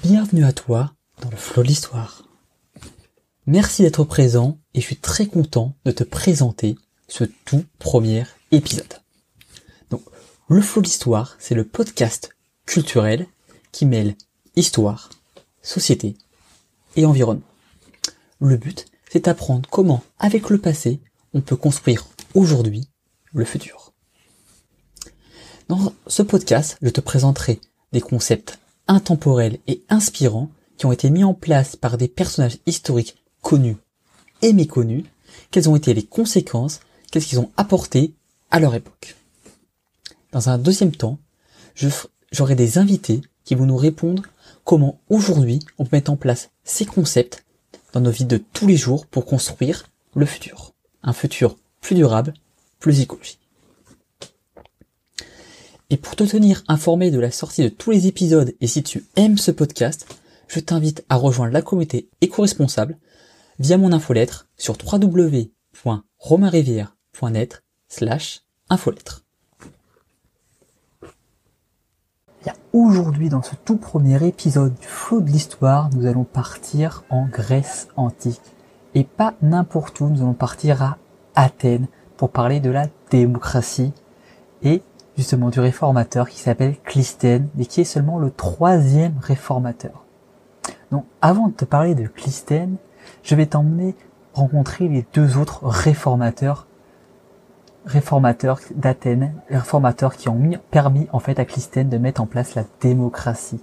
Bienvenue à toi dans le flot de l'histoire. Merci d'être présent et je suis très content de te présenter ce tout premier épisode. Donc, le flot de l'histoire, c'est le podcast culturel qui mêle histoire, société et environnement. Le but, c'est d'apprendre comment, avec le passé, on peut construire aujourd'hui le futur. Dans ce podcast, je te présenterai des concepts intemporels et inspirants qui ont été mis en place par des personnages historiques connus et méconnus, quelles ont été les conséquences, qu'est-ce qu'ils ont apporté à leur époque? Dans un deuxième temps, j'aurai des invités qui vont nous répondre comment aujourd'hui on peut mettre en place ces concepts dans nos vies de tous les jours pour construire le futur. Un futur plus durable, plus écologique. Et pour te tenir informé de la sortie de tous les épisodes et si tu aimes ce podcast, je t'invite à rejoindre la communauté éco-responsable via mon infolettre sur www.romainrivière.net slash infolettre. Aujourd'hui, dans ce tout premier épisode du flot de l'histoire, nous allons partir en Grèce antique. Et pas n'importe où, nous allons partir à Athènes pour parler de la démocratie et justement du réformateur qui s'appelle Clisthène et qui est seulement le troisième réformateur. Donc avant de te parler de Clisthène, je vais t'emmener rencontrer les deux autres réformateurs réformateurs d'Athènes, réformateurs qui ont mis, permis en fait à Clisthène de mettre en place la démocratie.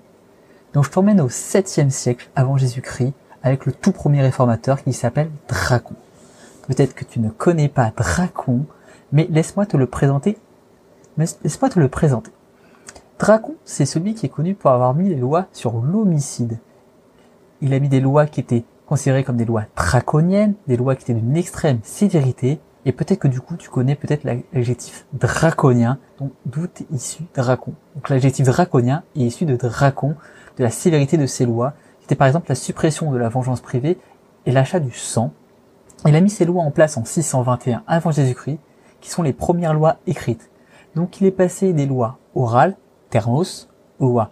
Donc je t'emmène au 7e siècle avant Jésus-Christ avec le tout premier réformateur qui s'appelle Dracon. Peut-être que tu ne connais pas Dracon, mais laisse-moi te le présenter. Laisse-moi te le présenter. Dracon, c'est celui qui est connu pour avoir mis les lois sur l'homicide. Il a mis des lois qui étaient considérées comme des lois draconiennes, des lois qui étaient d'une extrême sévérité, et peut-être que du coup, tu connais peut-être l'adjectif draconien, donc d'où est issu dracon. Donc l'adjectif draconien est issu de dracon, de la sévérité de ces lois. C'était par exemple la suppression de la vengeance privée et l'achat du sang. Il a mis ces lois en place en 621 avant Jésus-Christ, qui sont les premières lois écrites. Donc il est passé des lois orales, thermos, aux lois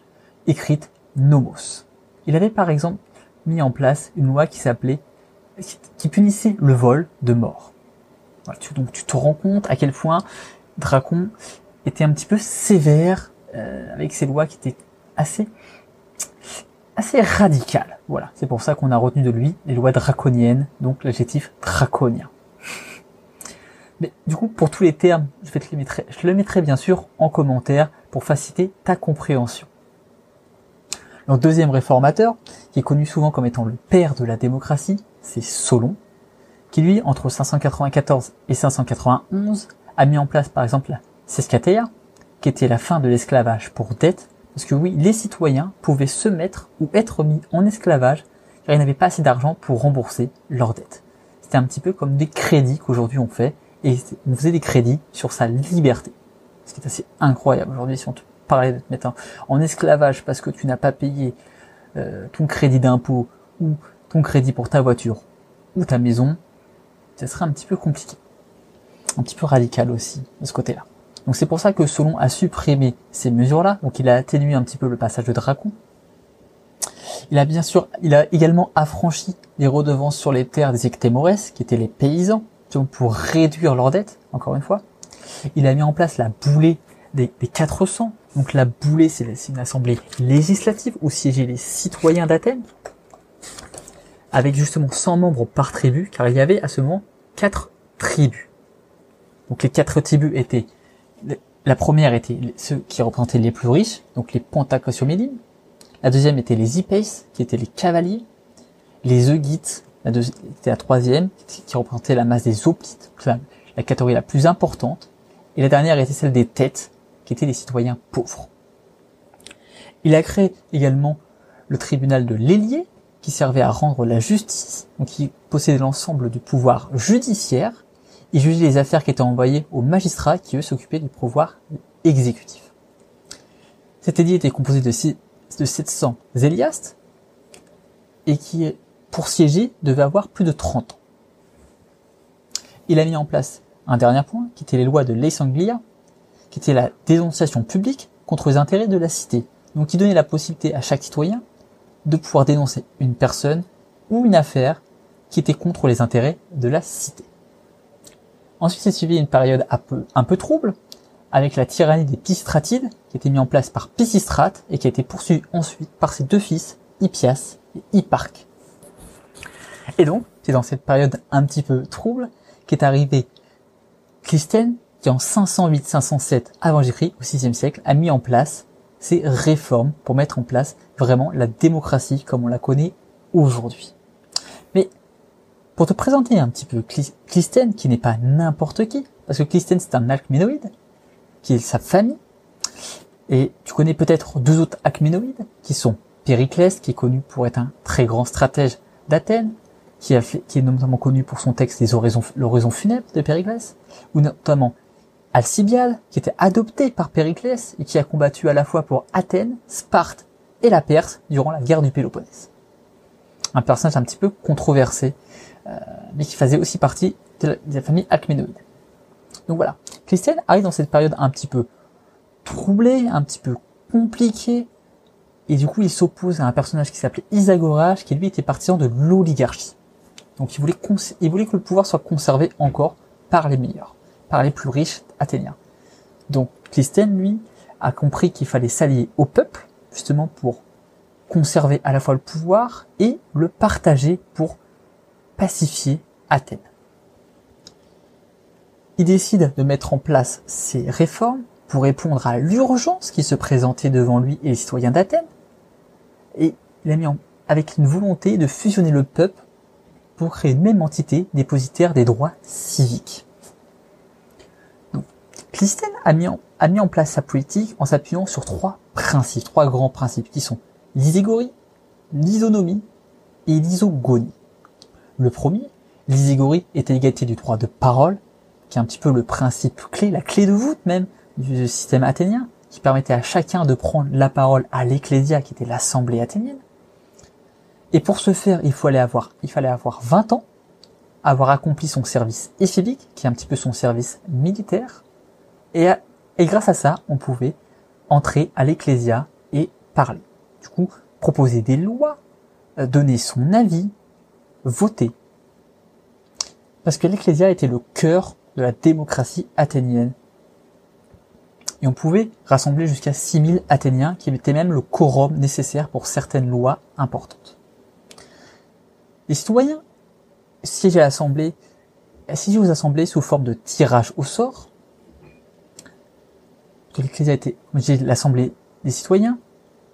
écrites, nomos. Il avait par exemple mis en place une loi qui s'appelait, qui punissait le vol de mort donc tu te rends compte à quel point Dracon était un petit peu sévère euh, avec ses lois qui étaient assez assez radicales. Voilà, c'est pour ça qu'on a retenu de lui les lois draconiennes, donc l'adjectif draconien. Mais du coup, pour tous les termes, je, vais te les mettre, je le mettrai bien sûr en commentaire pour faciliter ta compréhension. Le deuxième réformateur, qui est connu souvent comme étant le père de la démocratie, c'est Solon, qui lui, entre 594 et 591, a mis en place par exemple la Sescatea, qui était la fin de l'esclavage pour dette, parce que oui, les citoyens pouvaient se mettre ou être mis en esclavage car ils n'avaient pas assez d'argent pour rembourser leurs dettes. C'était un petit peu comme des crédits qu'aujourd'hui on fait, et on faisait des crédits sur sa liberté. Ce qui est assez incroyable aujourd'hui si on te parlait de te mettre en esclavage parce que tu n'as pas payé euh, ton crédit d'impôt ou ton crédit pour ta voiture ou ta maison, ce serait un petit peu compliqué. Un petit peu radical aussi, de ce côté-là. Donc c'est pour ça que Solon a supprimé ces mesures-là, donc il a atténué un petit peu le passage de Dracon. Il a bien sûr, il a également affranchi les redevances sur les terres des Ectémores, qui étaient les paysans, pour réduire leurs dettes, encore une fois. Il a mis en place la boulée des, des 400. Donc la boulée, c'est une assemblée législative où siégeaient les citoyens d'Athènes avec justement 100 membres par tribu, car il y avait à ce moment quatre tribus. Donc les quatre tribus étaient, la première était ceux qui représentaient les plus riches, donc les Pentacosiomédines. La deuxième était les Hippeis, qui étaient les cavaliers. Les Eugites, la était la troisième, qui représentait la masse des Hoplites, la catégorie la plus importante. Et la dernière était celle des têtes, qui étaient les citoyens pauvres. Il a créé également le tribunal de l'Hélier, qui servait à rendre la justice, donc qui possédait l'ensemble du pouvoir judiciaire, et jugeait les affaires qui étaient envoyées aux magistrats qui eux s'occupaient du pouvoir exécutif. Cet édit était composé de, de 700 zéliastes, et qui, pour siéger, devait avoir plus de 30 ans. Il a mis en place un dernier point, qui était les lois de Leis Anglia, qui était la dénonciation publique contre les intérêts de la cité, donc qui donnait la possibilité à chaque citoyen de pouvoir dénoncer une personne ou une affaire qui était contre les intérêts de la cité. Ensuite s'est suivi une période un peu, trouble, avec la tyrannie des Pisistratides, qui été mise en place par Pisistrate et qui a été poursuivie ensuite par ses deux fils, Hippias et Hipparque. Et donc, c'est dans cette période un petit peu trouble qu'est arrivé Clisthène, qui en 508-507 avant Jésus-Christ, au 6 siècle, a mis en place ces réformes pour mettre en place vraiment la démocratie comme on la connaît aujourd'hui. Mais pour te présenter un petit peu Clisthène, qui n'est pas n'importe qui, parce que Clisthène c'est un alcménoïde, qui est sa famille, et tu connais peut-être deux autres alcménoïdes, qui sont Périclès, qui est connu pour être un très grand stratège d'Athènes, qui, qui est notamment connu pour son texte Les oraisons, l'oraison funèbre de Périclès, ou notamment Alcibiade, qui était adopté par Périclès et qui a combattu à la fois pour Athènes, Sparte et la Perse durant la guerre du Péloponnèse. Un personnage un petit peu controversé, euh, mais qui faisait aussi partie de la, famille acménoïde. Donc voilà, Christiane arrive dans cette période un petit peu troublée, un petit peu compliquée, et du coup il s'oppose à un personnage qui s'appelait Isagoras, qui lui était partisan de l'oligarchie. Donc il voulait, que le pouvoir soit conservé encore par les meilleurs, par les plus riches athéniens. Donc Clisthène, lui, a compris qu'il fallait s'allier au peuple, justement pour conserver à la fois le pouvoir et le partager pour pacifier Athènes. Il décide de mettre en place ces réformes pour répondre à l'urgence qui se présentait devant lui et les citoyens d'Athènes. Et il a mis en, avec une volonté de fusionner le peuple pour créer une même entité dépositaire des droits civiques. Donc, a mis, en, place sa politique en s'appuyant sur trois principes, trois grands principes qui sont l'iségorie, l'isonomie et l'isogonie. Le premier, l'iségorie est l'égalité du droit de parole, qui est un petit peu le principe clé, la clé de voûte même du système athénien, qui permettait à chacun de prendre la parole à l'ecclésia, qui était l'assemblée athénienne. Et pour ce faire, il fallait avoir, il fallait avoir 20 ans, avoir accompli son service éphibique, qui est un petit peu son service militaire, et, et grâce à ça, on pouvait entrer à l'ecclésia et parler. Du coup, proposer des lois, euh, donner son avis, voter. Parce que l'ecclésia était le cœur de la démocratie athénienne. Et on pouvait rassembler jusqu'à 6000 Athéniens qui étaient même le quorum nécessaire pour certaines lois importantes. Les citoyens siégeaient à l'Assemblée, siégeaient aux assemblées sous forme de tirage au sort. L'Ecclésia était l'Assemblée des citoyens,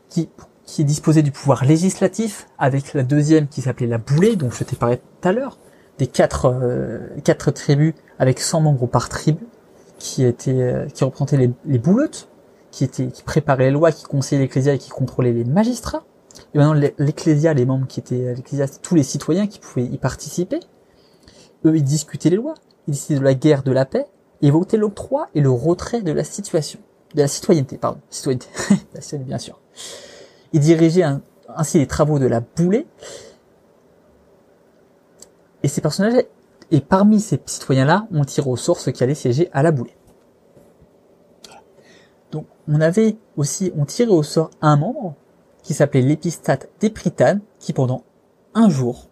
qui, qui disposée du pouvoir législatif, avec la deuxième qui s'appelait la boulée, dont je t'ai parlé tout à l'heure, des quatre, euh, quatre tribus avec 100 membres par tribu, qui étaient, euh, qui représentaient les, les qui étaient, qui préparaient les lois, qui conseillaient l'Ecclésia et qui contrôlaient les magistrats. Et maintenant, l'Ecclésia, les membres qui étaient l'Ecclésia, tous les citoyens qui pouvaient y participer. Eux, ils discutaient les lois, ils décidaient de la guerre, de la paix, et votaient l'octroi et le retrait de la situation, de la citoyenneté, pardon, citoyenneté, la citoyenneté bien sûr. Ils dirigeaient ainsi les travaux de la boulée. Et ces personnages, et parmi ces citoyens-là, on tire au sort ceux qui allaient siéger à la boulée. Donc, on avait aussi, on tirait au sort un membre qui s'appelait l'épistate d'Épritane, qui pendant un jour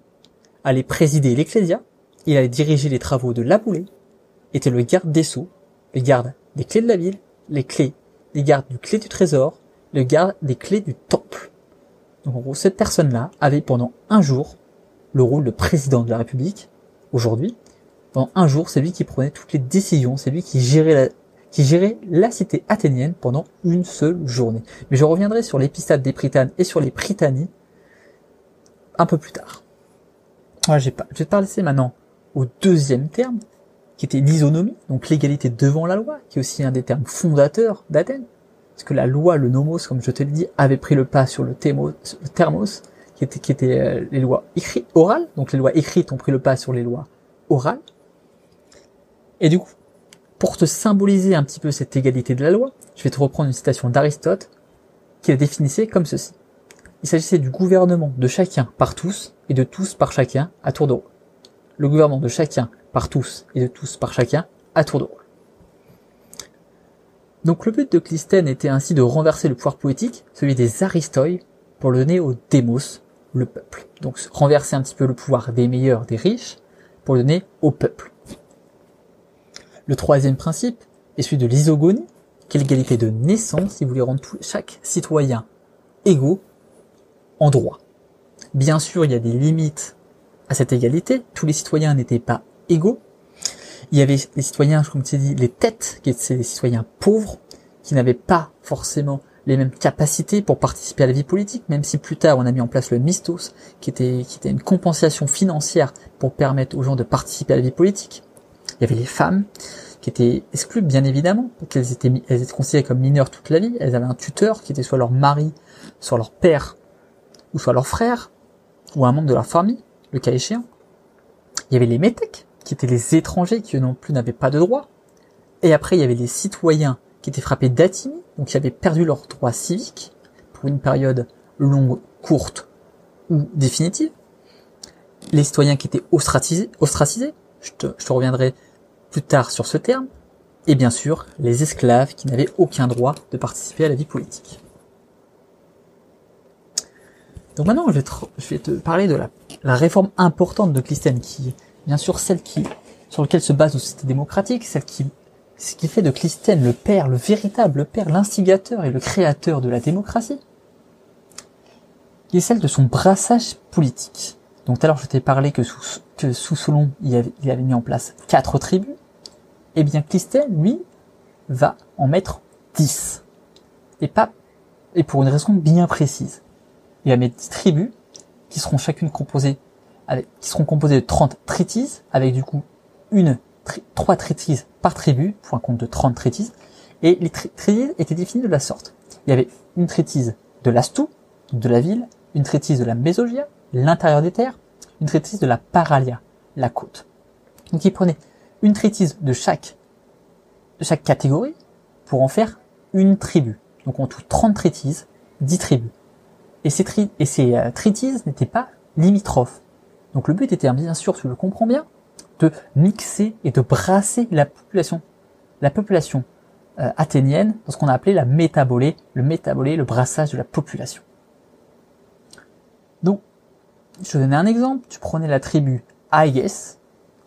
allait présider l'Ecclésia, il allait diriger les travaux de la boulée, était le garde des sceaux, le garde des clés de la ville, les clés, les gardes du clé du trésor, le garde des clés du temple. Donc en gros, cette personne-là avait pendant un jour le rôle de président de la République, aujourd'hui. Pendant un jour, c'est lui qui prenait toutes les décisions, c'est lui qui gérait la, qui gérait la cité athénienne pendant une seule journée. Mais je reviendrai sur l'épistade des Prytanes et sur les Prytanies un peu plus tard. Voilà, je vais te parler maintenant au deuxième terme, qui était l'isonomie, donc l'égalité devant la loi, qui est aussi un des termes fondateurs d'Athènes. Parce que la loi, le nomos, comme je te l'ai dit, avait pris le pas sur le, thermos, qui était, qui était euh, les lois écrites, orales. Donc les lois écrites ont pris le pas sur les lois orales. Et du coup, pour te symboliser un petit peu cette égalité de la loi, je vais te reprendre une citation d'Aristote qui la définissait comme ceci. Il s'agissait du gouvernement de chacun par tous et de tous par chacun à tour de rôle. Le gouvernement de chacun par tous et de tous par chacun à tour de rôle. Donc le but de Clisthène était ainsi de renverser le pouvoir politique, celui des Aristoi, pour le donner au démos, le peuple. Donc renverser un petit peu le pouvoir des meilleurs, des riches, pour le donner au peuple. Le troisième principe est celui de l'isogonie, qui est l'égalité de naissance, il voulait rendre chaque citoyen égaux en droit. Bien sûr, il y a des limites à cette égalité, tous les citoyens n'étaient pas égaux. Il y avait les citoyens, comme tu dit, les têtes, qui étaient des citoyens pauvres, qui n'avaient pas forcément les mêmes capacités pour participer à la vie politique, même si plus tard on a mis en place le mistos, qui était une compensation financière pour permettre aux gens de participer à la vie politique. Il y avait les femmes, qui étaient exclues, bien évidemment, qu'elles étaient, elles étaient considérées comme mineures toute la vie, elles avaient un tuteur qui était soit leur mari, soit leur père, ou soit leur frère, ou un membre de leur famille, le cas échéant. Il y avait les métèques, qui étaient les étrangers qui eux non plus n'avaient pas de droit. Et après, il y avait les citoyens qui étaient frappés d'atimie, donc qui avaient perdu leurs droits civiques pour une période longue, courte ou définitive. Les citoyens qui étaient ostracisés, je te reviendrai plus tard sur ce terme, et bien sûr les esclaves qui n'avaient aucun droit de participer à la vie politique. Donc maintenant, je vais te, parler de la, réforme importante de Clisthène, qui est bien sûr celle qui, sur laquelle se base le système démocratique, celle qui ce qui fait de Clisthène le père, le véritable père, l'instigateur et le créateur de la démocratie, qui est celle de son brassage politique. Donc tout à l'heure je t'ai parlé que sous, que Solon il avait, mis en place quatre tribus, eh bien Clisthène, lui, va en mettre dix. Et pas, et pour une raison bien précise. Il va mettre dix tribus, qui seront chacune composées avec, qui seront composées de 30 tritises, avec du coup une trois traitises par tribu, pour un compte de 30 traitises, et les traitises étaient définies de la sorte. Il y avait une traitise de l'Astou, de la ville, une traitise de la Mésogia, l'intérieur des terres, une traitise de la Paralia, la côte. Donc il prenait une traitise de chaque, de chaque catégorie pour en faire une tribu. Donc en tout 30 traitises, 10 tribus. Et ces, tri euh, n'étaient pas limitrophes. Donc le but était bien sûr, tu le comprends bien, de mixer et de brasser la population, la population euh, athénienne dans ce qu'on a appelé la métabolée, le métabolé, le brassage de la population. Donc, je te donnais un exemple, tu prenais la tribu Aïs,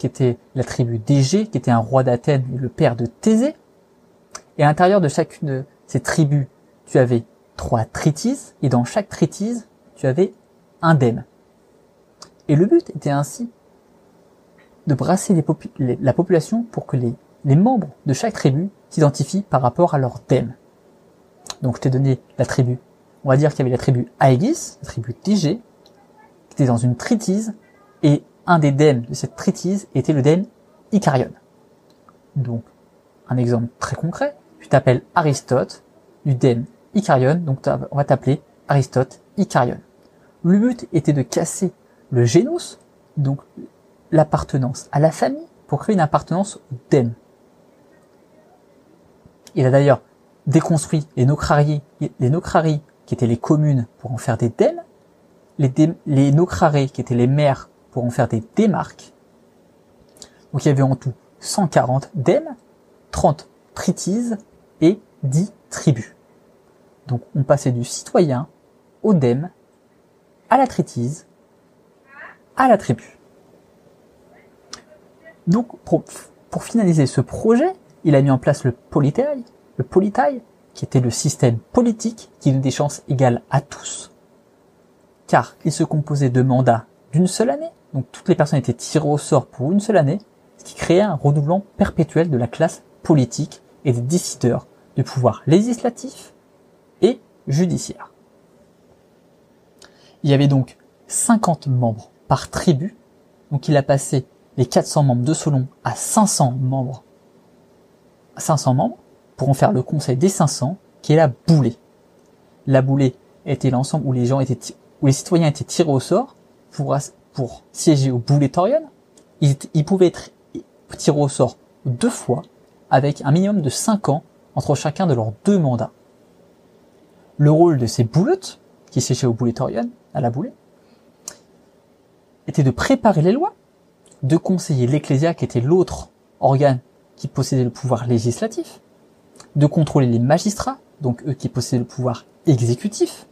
qui était la tribu d'Égée, qui était un roi d'Athènes et le père de Thésée, et à l'intérieur de chacune de ces tribus, tu avais trois tritises, et dans chaque tritise, tu avais un dème. Et le but était ainsi de brasser la population pour que les, membres de chaque tribu s'identifient par rapport à leur thème. Donc je t'ai donné la tribu. On va dire qu'il y avait la tribu Aegis, la tribu Tigé, qui était dans une tritise, et un des dèmes de cette tritise était le dème Icarion. Donc, un exemple très concret, tu t'appelles Aristote, du dème Icarion, donc on va t'appeler Aristote Icarion. Le but était de casser le génos, donc l'appartenance à la famille pour créer une appartenance au dème. Il a d'ailleurs déconstruit les nocraries, les nocraries qui étaient les communes pour en faire des dèmes, les, les nocrarés qui étaient les maires pour en faire des démarques. Donc il y avait en tout 140 dèmes, 30 tritises et 10 tribus. Donc on passait du citoyen au dème, à la tritise, à la tribu. Donc, pour, finaliser ce projet, il a mis en place le politaille, le politaille, qui était le système politique qui donnait des chances égales à tous. Car il se composait de mandats d'une seule année, donc toutes les personnes étaient tirées au sort pour une seule année, ce qui créait un redoublement perpétuel de la classe politique et des décideurs du pouvoir législatif et judiciaire. Il y avait donc 50 membres par tribu, donc il a passé les 400 membres de Solon à 500 membres, 500 membres, pour en faire le conseil des 500, qui est la boulée. La boulée était l'ensemble où les gens étaient, où les citoyens étaient tirés au sort pour, siéger au boulétorion. Ils, ils pouvaient être tirés au sort deux fois, avec un minimum de 5 ans entre chacun de leurs deux mandats. Le rôle de ces bouleutes, qui siégeaient au boulétorion, à la boulée, était de préparer les lois, de conseiller l'Ecclésia, qui était l'autre organe qui possédait le pouvoir législatif, de contrôler les magistrats, donc eux qui possédaient le pouvoir exécutif,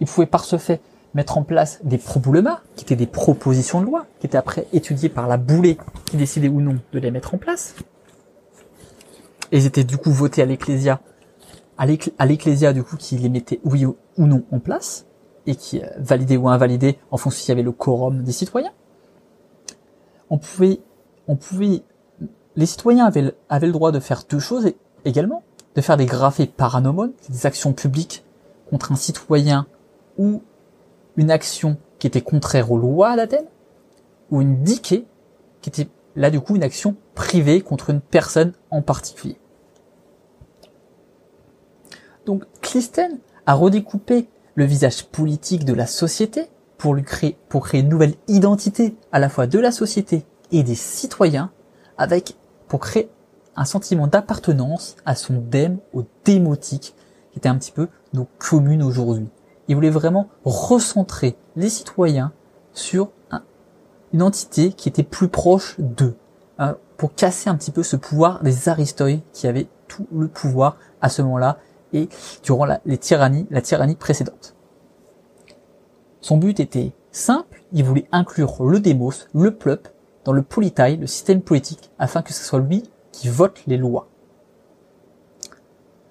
Ils pouvaient par ce fait mettre en place des problema, qui étaient des propositions de loi, qui étaient après étudiées par la boulée, qui décidait ou non de les mettre en place. Et ils étaient du coup votés à l'ecclésia, à l'ecclésia du coup qui les mettait oui ou non en place, et qui euh, validait ou invalidait en fonction s'il y avait le quorum des citoyens. On pouvait, on pouvait, les citoyens avaient, avaient le droit de faire deux choses également, de faire des graphés paranomon, des actions publiques contre un citoyen ou une action qui était contraire aux lois d'Athènes, ou une diké, qui était là du coup une action privée contre une personne en particulier. Donc Clisthène a redécoupé le visage politique de la société pour lui créer, pour créer une nouvelle identité à la fois de la société et des citoyens avec, pour créer un sentiment d'appartenance à son dème, au démotique, qui était un petit peu nos communes aujourd'hui. Il voulait vraiment recentrer les citoyens sur une entité qui était plus proche d'eux, hein, pour casser un petit peu ce pouvoir des Aristoïdes qui avaient tout le pouvoir à ce moment-là et durant la, les tyrannies, la tyrannie précédente. Son but était simple, il voulait inclure le démos, le pleup, dans le politaille, le système politique, afin que ce soit lui qui vote les lois.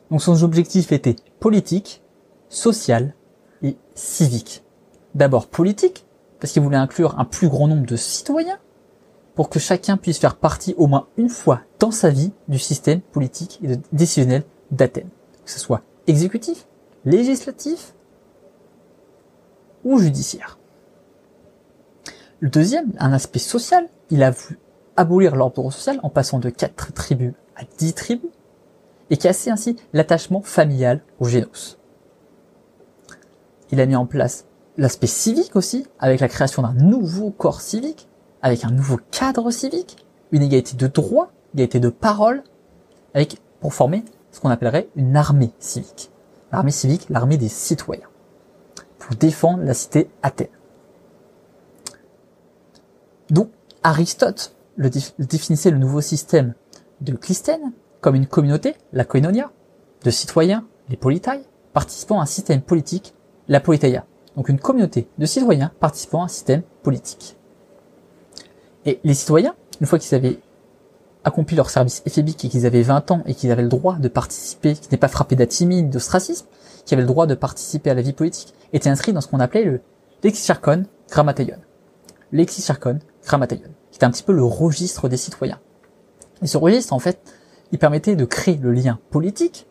Donc son objectif était politique, social et civique. D'abord politique, parce qu'il voulait inclure un plus grand nombre de citoyens, pour que chacun puisse faire partie au moins une fois dans sa vie du système politique et décisionnel d'Athènes que ce soit exécutif, législatif ou judiciaire. Le deuxième, un aspect social, il a voulu abolir l'ordre social en passant de quatre tribus à dix tribus et casser ainsi l'attachement familial au génos. Il a mis en place l'aspect civique aussi, avec la création d'un nouveau corps civique, avec un nouveau cadre civique, une égalité de droit, égalité de parole, pour former ce qu'on appellerait une armée civique. L'armée civique, l'armée des citoyens, pour défendre la cité Athènes. Donc, Aristote définissait le nouveau système de Clisthène comme une communauté, la koinonia, de citoyens, les politailles, participant à un système politique, la politeia. Donc une communauté de citoyens participant à un système politique. Et les citoyens, une fois qu'ils avaient accompli leur service éphébique et qu'ils avaient 20 ans et qu'ils avaient le droit de participer, qui n'est pas frappé d'atimie, d'ostracisme, qui avaient le droit de participer à la vie politique, étaient inscrits dans ce qu'on appelait le lexicharchon grammateion. Lexicharchon grammateion, qui était un petit peu le registre des citoyens. Et ce registre, en fait, il permettait de créer le lien politique.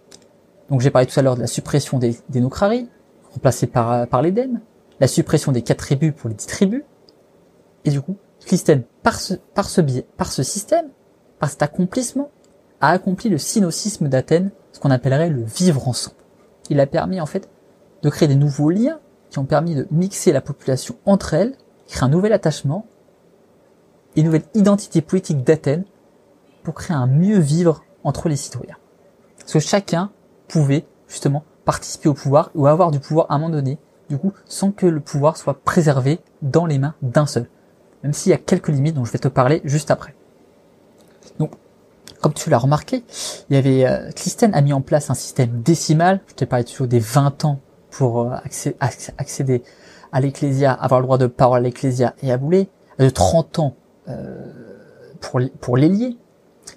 Donc j'ai parlé tout à l'heure de la suppression des, des nocraries, remplacée par, par l'Éden, la suppression des quatre tribus pour les dix tribus, et du coup, Clisthène, par ce, par biais, par ce système, par cet accomplissement, a accompli le synocisme d'Athènes, ce qu'on appellerait le vivre ensemble. Il a permis en fait de créer des nouveaux liens qui ont permis de mixer la population entre elles, créer un nouvel attachement, une nouvelle identité politique d'Athènes pour créer un mieux vivre entre les citoyens. Parce que chacun pouvait justement participer au pouvoir ou avoir du pouvoir à un moment donné, du coup, sans que le pouvoir soit préservé dans les mains d'un seul. Même s'il y a quelques limites dont je vais te parler juste après. Donc, comme tu l'as remarqué, il y avait euh, a mis en place un système décimal. Je t'ai parlé toujours des 20 ans pour euh, accéder à l'ecclésia, avoir le droit de parole à l'ecclésia et à bouler, de 30 ans euh, pour pour l'ailier.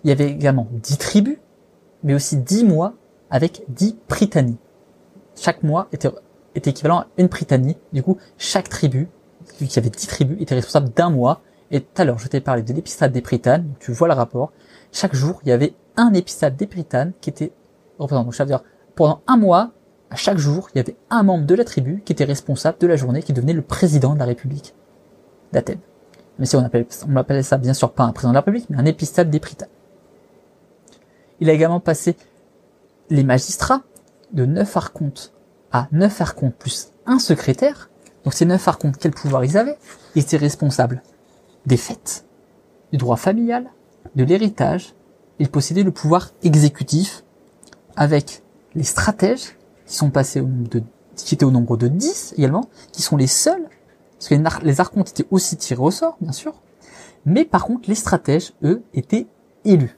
Il y avait également 10 tribus, mais aussi 10 mois avec 10 prytanies. Chaque mois était, équivalent à une prytanie. Du coup, chaque tribu, vu qu'il y avait 10 tribus, était responsable d'un mois et tout à l'heure, je t'ai parlé de l'épisode des Prytanes, tu vois le rapport. Chaque jour, il y avait un épisode des Prytanes qui était représenté. Donc, ça veut dire, pendant un mois, à chaque jour, il y avait un membre de la tribu qui était responsable de la journée, qui devenait le président de la République d'Athènes. Mais si on appelait ça bien sûr pas un président de la République, mais un épisode des Prytanes. Il a également passé les magistrats de neuf archontes à neuf archontes plus un secrétaire. Donc ces neuf archontes, quel pouvoir ils avaient? Ils étaient responsables des fêtes, du droit familial, de l'héritage. Il possédait le pouvoir exécutif avec les stratèges qui sont passés au nombre de, qui étaient au nombre de 10 également, qui sont les seuls, parce que les archontes étaient aussi tirés au sort, bien sûr, mais par contre, les stratèges, eux, étaient élus.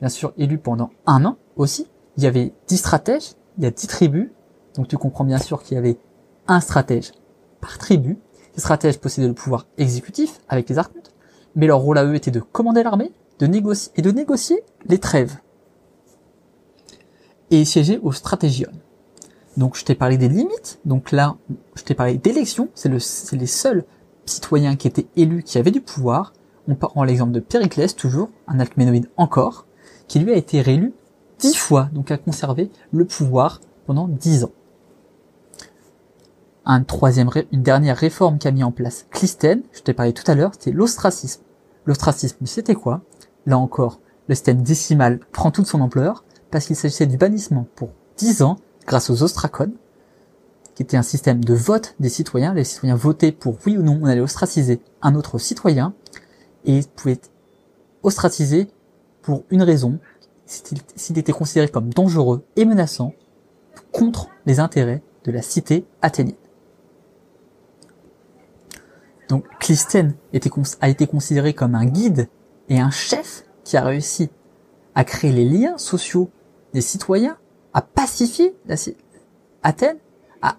Bien sûr, élus pendant un an aussi. Il y avait 10 stratèges, il y a 10 tribus, donc tu comprends bien sûr qu'il y avait un stratège par tribu. Les stratèges possédaient le pouvoir exécutif avec les archontes, mais leur rôle à eux était de commander l'armée, de négocier et de négocier les trêves. Et siéger au stratégion. Donc je t'ai parlé des limites, donc là je t'ai parlé d'élections, c'est le, c'est les seuls citoyens qui étaient élus qui avaient du pouvoir. On prend l'exemple de Périclès, toujours, un alcménoïde encore, qui lui a été réélu dix fois, donc a conservé le pouvoir pendant dix ans. Un troisième, une dernière réforme qu'a mis en place Clisthène, je t'ai parlé tout à l'heure, c'était l'ostracisme. L'ostracisme, c'était quoi? Là encore, le système décimal prend toute son ampleur, parce qu'il s'agissait du bannissement pour dix ans grâce aux ostracones, qui était un système de vote des citoyens. Les citoyens votaient pour oui ou non, on allait ostraciser un autre citoyen, et pouvaient être ostracisés pour une raison, s'il était considéré comme dangereux et menaçant contre les intérêts de la cité athénienne. Donc Clisthène a été considéré comme un guide et un chef qui a réussi à créer les liens sociaux des citoyens, à pacifier Athènes, à,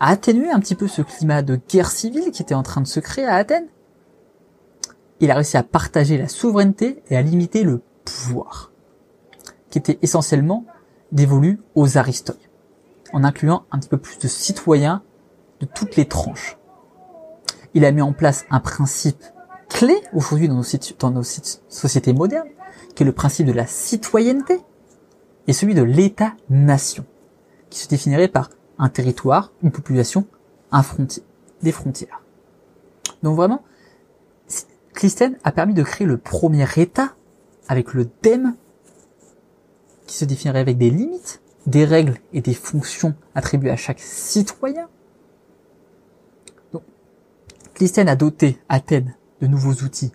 à atténuer un petit peu ce climat de guerre civile qui était en train de se créer à Athènes. Il a réussi à partager la souveraineté et à limiter le pouvoir, qui était essentiellement dévolu aux aristoïdes, en incluant un petit peu plus de citoyens de toutes les tranches. Il a mis en place un principe clé aujourd'hui dans nos, dans nos sociétés modernes, qui est le principe de la citoyenneté, et celui de l'État-nation, qui se définirait par un territoire, une population, un frontière, des frontières. Donc vraiment, Clisthène a permis de créer le premier État avec le DEM, qui se définirait avec des limites, des règles et des fonctions attribuées à chaque citoyen. Donc, Clisthène a doté Athènes de nouveaux outils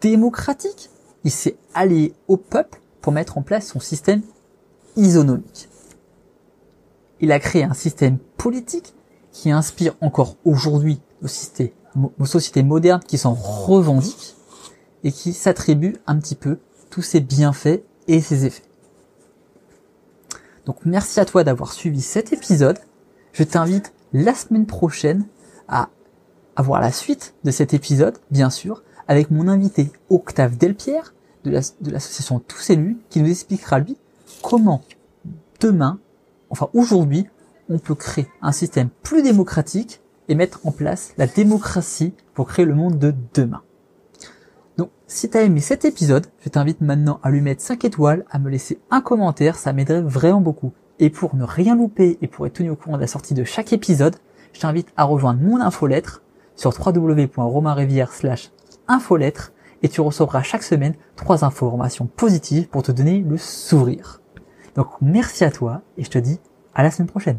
démocratiques. Il s'est allié au peuple pour mettre en place son système isonomique. Il a créé un système politique qui inspire encore aujourd'hui nos, sociétés modernes qui s'en revendiquent et qui s'attribuent un petit peu tous ses bienfaits et ses effets. Donc merci à toi d'avoir suivi cet épisode. Je t'invite la semaine prochaine à avoir la suite de cet épisode, bien sûr, avec mon invité Octave Delpierre de l'association Tous Élus, qui nous expliquera lui comment demain, enfin aujourd'hui, on peut créer un système plus démocratique et mettre en place la démocratie pour créer le monde de demain. Si t'as aimé cet épisode, je t'invite maintenant à lui mettre 5 étoiles, à me laisser un commentaire, ça m'aiderait vraiment beaucoup. Et pour ne rien louper et pour être tenu au courant de la sortie de chaque épisode, je t'invite à rejoindre mon infolettre sur www.romainrivière slash infolettre et tu recevras chaque semaine trois informations positives pour te donner le sourire. Donc merci à toi et je te dis à la semaine prochaine.